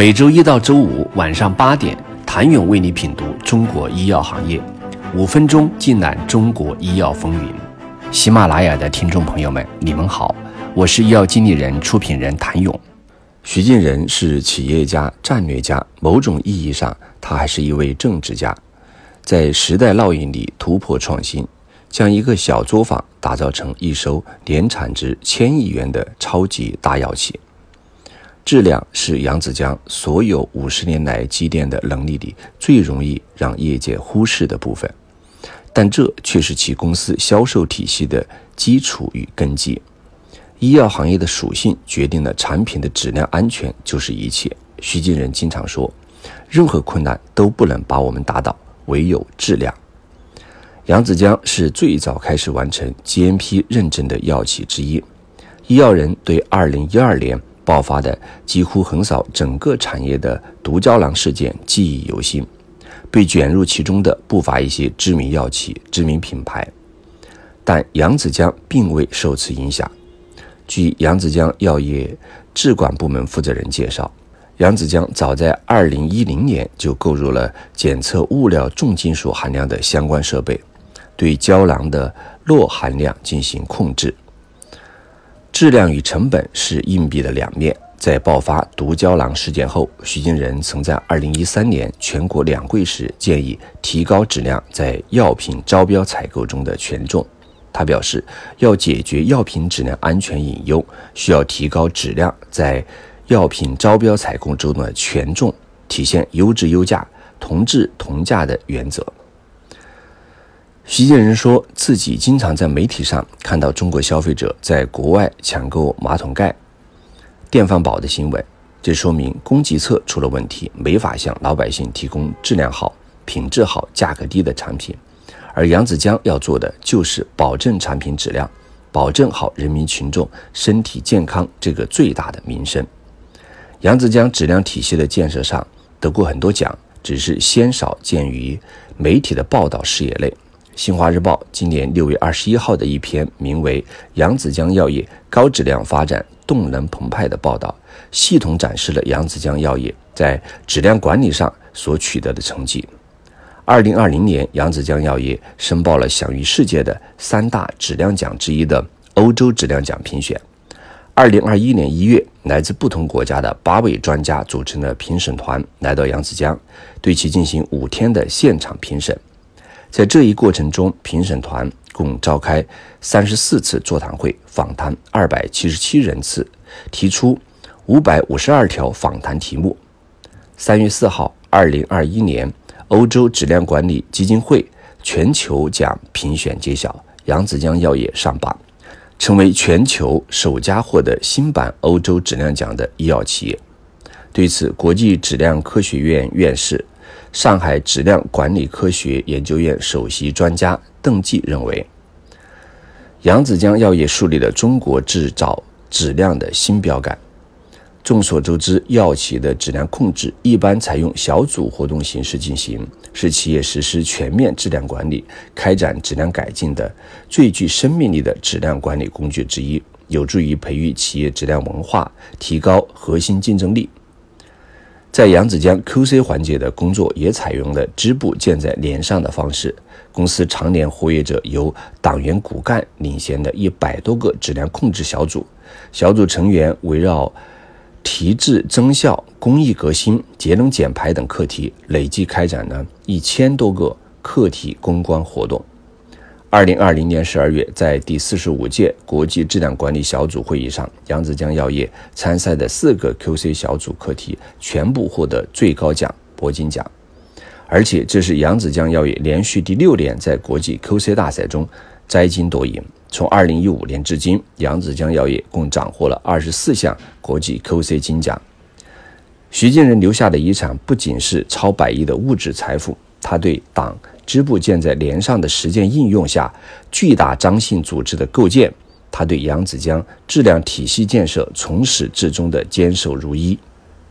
每周一到周五晚上八点，谭勇为你品读中国医药行业，五分钟尽览中国医药风云。喜马拉雅的听众朋友们，你们好，我是医药经理人、出品人谭勇。徐敬仁是企业家、战略家，某种意义上，他还是一位政治家，在时代烙印里突破创新，将一个小作坊打造成一艘年产值千亿元的超级大药企。质量是扬子江所有五十年来积淀的能力里最容易让业界忽视的部分，但这却是其公司销售体系的基础与根基。医药行业的属性决定了产品的质量安全就是一切。徐金仁经常说：“任何困难都不能把我们打倒，唯有质量。”扬子江是最早开始完成 GMP 认证的药企之一。医药人对2012年。爆发的几乎横扫整个产业的毒胶囊事件记忆犹新，被卷入其中的不乏一些知名药企、知名品牌，但扬子江并未受此影响。据扬子江药业质管部门负责人介绍，扬子江早在2010年就购入了检测物料重金属含量的相关设备，对胶囊的铬含量进行控制。质量与成本是硬币的两面。在爆发毒胶囊事件后，徐金仁曾在2013年全国两会时建议提高质量在药品招标采购中的权重。他表示，要解决药品质量安全隐忧，需要提高质量在药品招标采购中的权重，体现优质优价、同质同价的原则。徐建仁说自己经常在媒体上看到中国消费者在国外抢购马桶盖、电饭煲的新闻，这说明供给侧出了问题，没法向老百姓提供质量好、品质好、价格低的产品。而扬子江要做的就是保证产品质量，保证好人民群众身体健康这个最大的民生。扬子江质量体系的建设上得过很多奖，只是鲜少见于媒体的报道视野内。新华日报今年六月二十一号的一篇名为《扬子江药业高质量发展动能澎湃》的报道，系统展示了扬子江药业在质量管理上所取得的成绩。二零二零年，扬子江药业申报了享誉世界的三大质量奖之一的欧洲质量奖评选。二零二一年一月，来自不同国家的八位专家组成的评审团来到扬子江，对其进行五天的现场评审。在这一过程中，评审团共召开三十四次座谈会，访谈二百七十七人次，提出五百五十二条访谈题目。三月四号，二零二一年欧洲质量管理基金会全球奖评选揭晓，扬子江药业上榜，成为全球首家获得新版欧洲质量奖的医药企业。对此，国际质量科学院院士。上海质量管理科学研究院首席专家邓继认为，扬子江药业树立了中国制造质量的新标杆。众所周知，药企的质量控制一般采用小组活动形式进行，是企业实施全面质量管理、开展质量改进的最具生命力的质量管理工具之一，有助于培育企业质量文化，提高核心竞争力。在扬子江 QC 环节的工作也采用了支部建在连上的方式。公司常年活跃着由党员骨干领衔的一百多个质量控制小组，小组成员围绕提质增效、工艺革新、节能减排等课题，累计开展了一千多个课题攻关活动。二零二零年十二月，在第四十五届国际质量管理小组会议上，扬子江药业参赛的四个 QC 小组课题全部获得最高奖铂金奖，而且这是扬子江药业连续第六年在国际 QC 大赛中摘金夺银。从二零一五年至今，扬子江药业共斩获了二十四项国际 QC 金奖。徐建仁留下的遗产不仅是超百亿的物质财富，他对党。支部建在连上的实践应用下，巨大张性组织的构建，他对扬子江质量体系建设从始至终的坚守如一。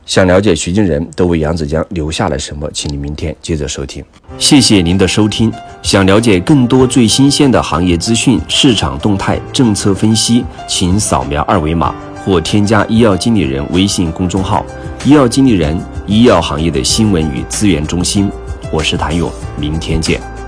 想了解徐金仁都为扬子江留下了什么，请你明天接着收听。谢谢您的收听。想了解更多最新鲜的行业资讯、市场动态、政策分析，请扫描二维码。或添加医药经理人微信公众号“医药经理人”医药行业的新闻与资源中心。我是谭勇，明天见。